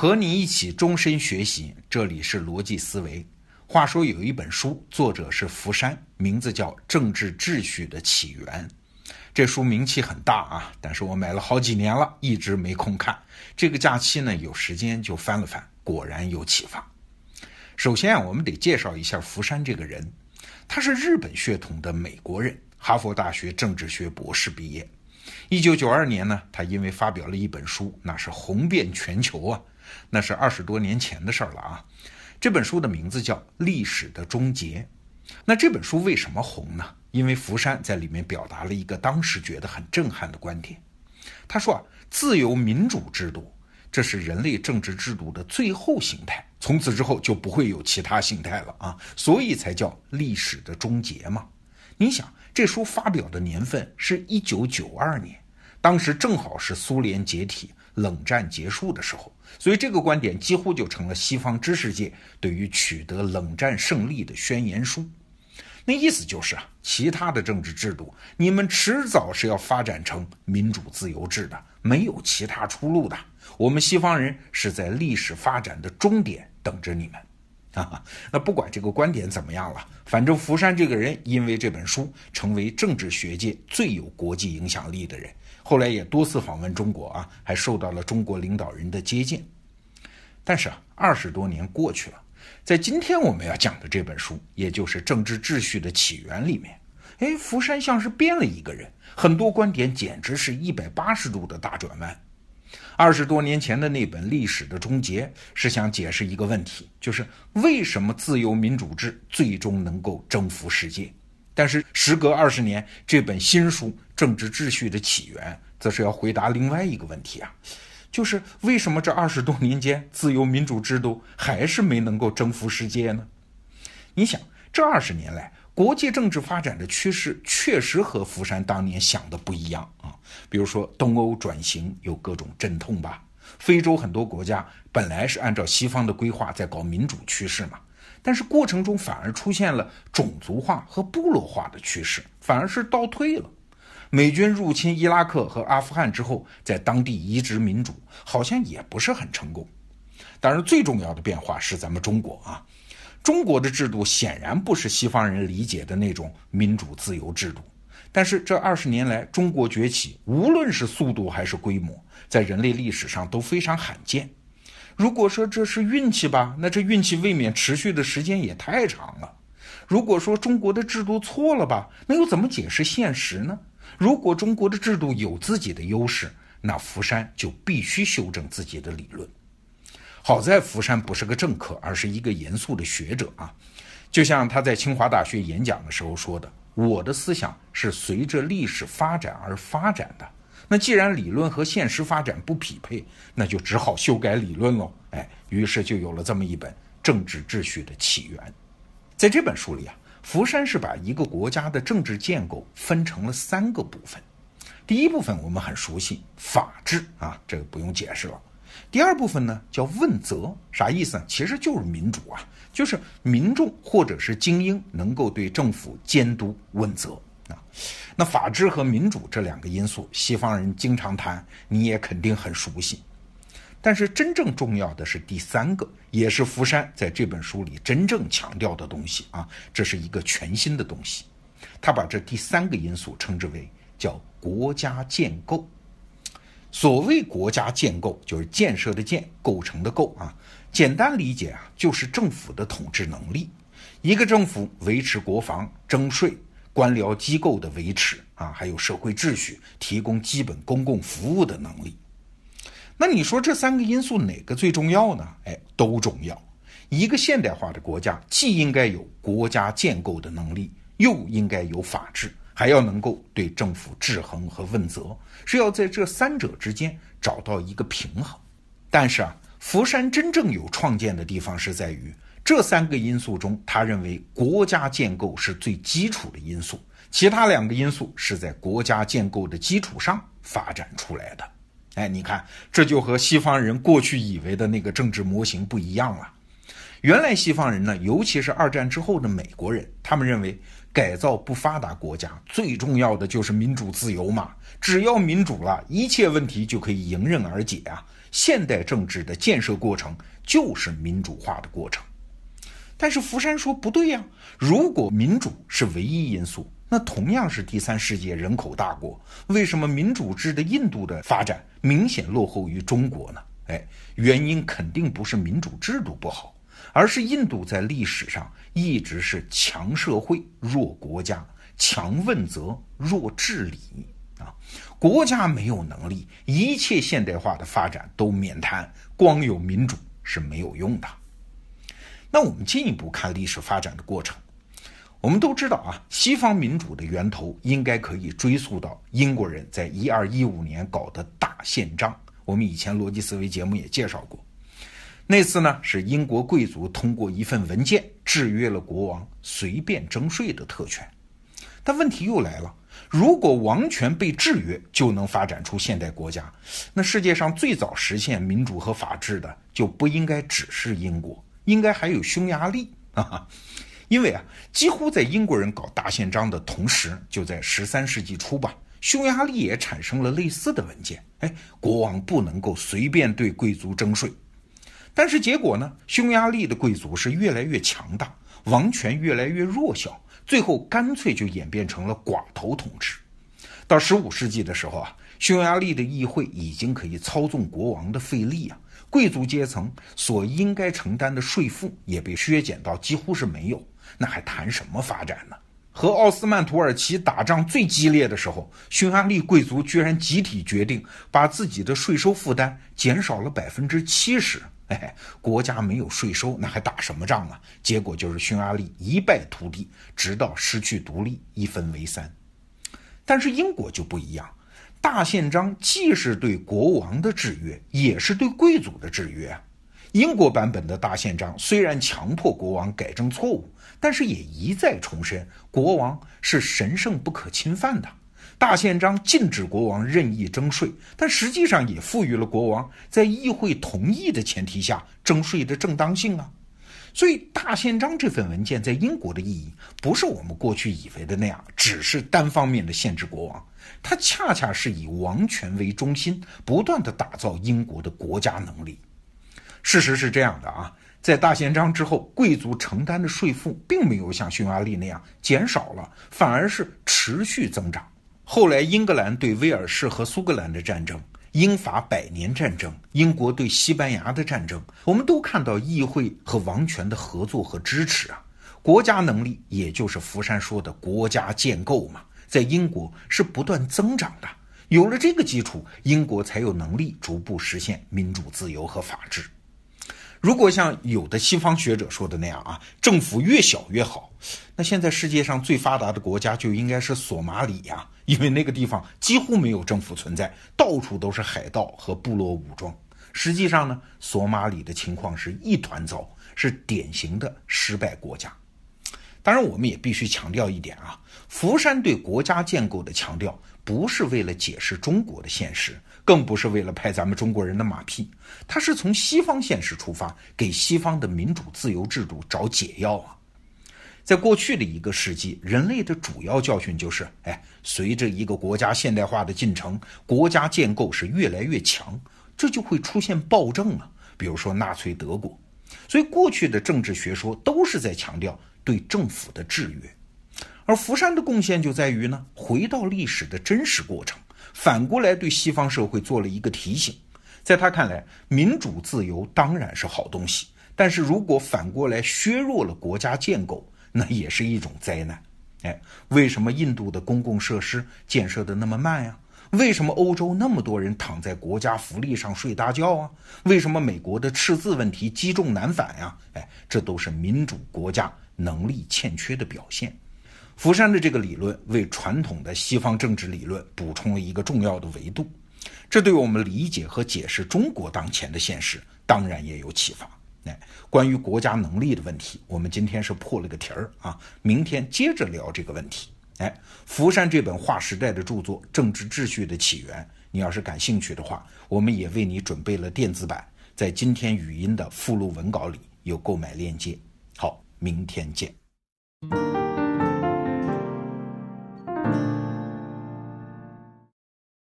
和你一起终身学习，这里是逻辑思维。话说有一本书，作者是福山，名字叫《政治秩序的起源》。这书名气很大啊，但是我买了好几年了，一直没空看。这个假期呢，有时间就翻了翻，果然有启发。首先啊，我们得介绍一下福山这个人，他是日本血统的美国人，哈佛大学政治学博士毕业。一九九二年呢，他因为发表了一本书，那是红遍全球啊。那是二十多年前的事儿了啊！这本书的名字叫《历史的终结》。那这本书为什么红呢？因为福山在里面表达了一个当时觉得很震撼的观点。他说啊，自由民主制度这是人类政治制度的最后形态，从此之后就不会有其他形态了啊！所以才叫历史的终结嘛。你想，这书发表的年份是一九九二年，当时正好是苏联解体。冷战结束的时候，所以这个观点几乎就成了西方知识界对于取得冷战胜利的宣言书。那意思就是啊，其他的政治制度，你们迟早是要发展成民主自由制的，没有其他出路的。我们西方人是在历史发展的终点等着你们。啊，那不管这个观点怎么样了，反正福山这个人因为这本书成为政治学界最有国际影响力的人。后来也多次访问中国啊，还受到了中国领导人的接见。但是啊，二十多年过去了，在今天我们要讲的这本书，也就是《政治秩序的起源》里面，哎，福山像是变了一个人，很多观点简直是一百八十度的大转弯。二十多年前的那本《历史的终结》是想解释一个问题，就是为什么自由民主制最终能够征服世界。但是时隔二十年，这本新书《政治秩序的起源》则是要回答另外一个问题啊，就是为什么这二十多年间，自由民主制度还是没能够征服世界呢？你想，这二十年来，国际政治发展的趋势确实和福山当年想的不一样啊。比如说，东欧转型有各种阵痛吧，非洲很多国家本来是按照西方的规划在搞民主趋势嘛。但是过程中反而出现了种族化和部落化的趋势，反而是倒退了。美军入侵伊拉克和阿富汗之后，在当地移植民主，好像也不是很成功。当然，最重要的变化是咱们中国啊，中国的制度显然不是西方人理解的那种民主自由制度。但是这二十年来，中国崛起，无论是速度还是规模，在人类历史上都非常罕见。如果说这是运气吧，那这运气未免持续的时间也太长了。如果说中国的制度错了吧，那又怎么解释现实呢？如果中国的制度有自己的优势，那福山就必须修正自己的理论。好在福山不是个政客，而是一个严肃的学者啊。就像他在清华大学演讲的时候说的：“我的思想是随着历史发展而发展的。”那既然理论和现实发展不匹配，那就只好修改理论喽。哎，于是就有了这么一本《政治秩序的起源》。在这本书里啊，福山是把一个国家的政治建构分成了三个部分。第一部分我们很熟悉，法治啊，这个不用解释了。第二部分呢叫问责，啥意思呢？其实就是民主啊，就是民众或者是精英能够对政府监督问责。啊，那法治和民主这两个因素，西方人经常谈，你也肯定很熟悉。但是真正重要的是第三个，也是福山在这本书里真正强调的东西啊，这是一个全新的东西。他把这第三个因素称之为叫国家建构。所谓国家建构，就是建设的建，构成的构啊。简单理解啊，就是政府的统治能力。一个政府维持国防、征税。官僚机构的维持啊，还有社会秩序、提供基本公共服务的能力。那你说这三个因素哪个最重要呢？哎，都重要。一个现代化的国家既应该有国家建构的能力，又应该有法治，还要能够对政府制衡和问责，是要在这三者之间找到一个平衡。但是啊，福山真正有创建的地方是在于。这三个因素中，他认为国家建构是最基础的因素，其他两个因素是在国家建构的基础上发展出来的。哎，你看，这就和西方人过去以为的那个政治模型不一样了。原来西方人呢，尤其是二战之后的美国人，他们认为改造不发达国家最重要的就是民主自由嘛，只要民主了，一切问题就可以迎刃而解啊。现代政治的建设过程就是民主化的过程。但是福山说不对呀，如果民主是唯一因素，那同样是第三世界人口大国，为什么民主制的印度的发展明显落后于中国呢？哎，原因肯定不是民主制度不好，而是印度在历史上一直是强社会弱国家，强问责弱治理啊，国家没有能力，一切现代化的发展都免谈，光有民主是没有用的。那我们进一步看历史发展的过程，我们都知道啊，西方民主的源头应该可以追溯到英国人在一二一五年搞的大宪章。我们以前逻辑思维节目也介绍过，那次呢是英国贵族通过一份文件制约了国王随便征税的特权。但问题又来了，如果王权被制约就能发展出现代国家，那世界上最早实现民主和法治的就不应该只是英国。应该还有匈牙利 啊，因为啊，几乎在英国人搞大宪章的同时，就在十三世纪初吧，匈牙利也产生了类似的文件。哎，国王不能够随便对贵族征税，但是结果呢，匈牙利的贵族是越来越强大，王权越来越弱小，最后干脆就演变成了寡头统治。到十五世纪的时候啊，匈牙利的议会已经可以操纵国王的费力啊。贵族阶层所应该承担的税负也被削减到几乎是没有，那还谈什么发展呢？和奥斯曼土耳其打仗最激烈的时候，匈牙利贵族居然集体决定把自己的税收负担减少了百分之七十。哎，国家没有税收，那还打什么仗啊？结果就是匈牙利一败涂地，直到失去独立，一分为三。但是英国就不一样。大宪章既是对国王的制约，也是对贵族的制约啊。英国版本的大宪章虽然强迫国王改正错误，但是也一再重申国王是神圣不可侵犯的。大宪章禁止国王任意征税，但实际上也赋予了国王在议会同意的前提下征税的正当性啊。所以，大宪章这份文件在英国的意义，不是我们过去以为的那样，只是单方面的限制国王。它恰恰是以王权为中心，不断的打造英国的国家能力。事实是这样的啊，在大宪章之后，贵族承担的税负并没有像匈牙利那样减少了，反而是持续增长。后来，英格兰对威尔士和苏格兰的战争，英法百年战争，英国对西班牙的战争，我们都看到议会和王权的合作和支持啊。国家能力，也就是福山说的国家建构嘛。在英国是不断增长的，有了这个基础，英国才有能力逐步实现民主、自由和法治。如果像有的西方学者说的那样啊，政府越小越好，那现在世界上最发达的国家就应该是索马里呀，因为那个地方几乎没有政府存在，到处都是海盗和部落武装。实际上呢，索马里的情况是一团糟，是典型的失败国家。当然，我们也必须强调一点啊。福山对国家建构的强调，不是为了解释中国的现实，更不是为了拍咱们中国人的马屁，他是从西方现实出发，给西方的民主自由制度找解药啊。在过去的一个世纪，人类的主要教训就是：哎，随着一个国家现代化的进程，国家建构是越来越强，这就会出现暴政啊。比如说纳粹德国，所以过去的政治学说都是在强调对政府的制约。而福山的贡献就在于呢，回到历史的真实过程，反过来对西方社会做了一个提醒。在他看来，民主自由当然是好东西，但是如果反过来削弱了国家建构，那也是一种灾难。哎，为什么印度的公共设施建设的那么慢呀？为什么欧洲那么多人躺在国家福利上睡大觉啊？为什么美国的赤字问题积重难返呀？哎，这都是民主国家能力欠缺的表现。福山的这个理论为传统的西方政治理论补充了一个重要的维度，这对我们理解和解释中国当前的现实当然也有启发。哎，关于国家能力的问题，我们今天是破了个题儿啊，明天接着聊这个问题。哎，福山这本划时代的著作《政治秩序的起源》，你要是感兴趣的话，我们也为你准备了电子版，在今天语音的附录文稿里有购买链接。好，明天见。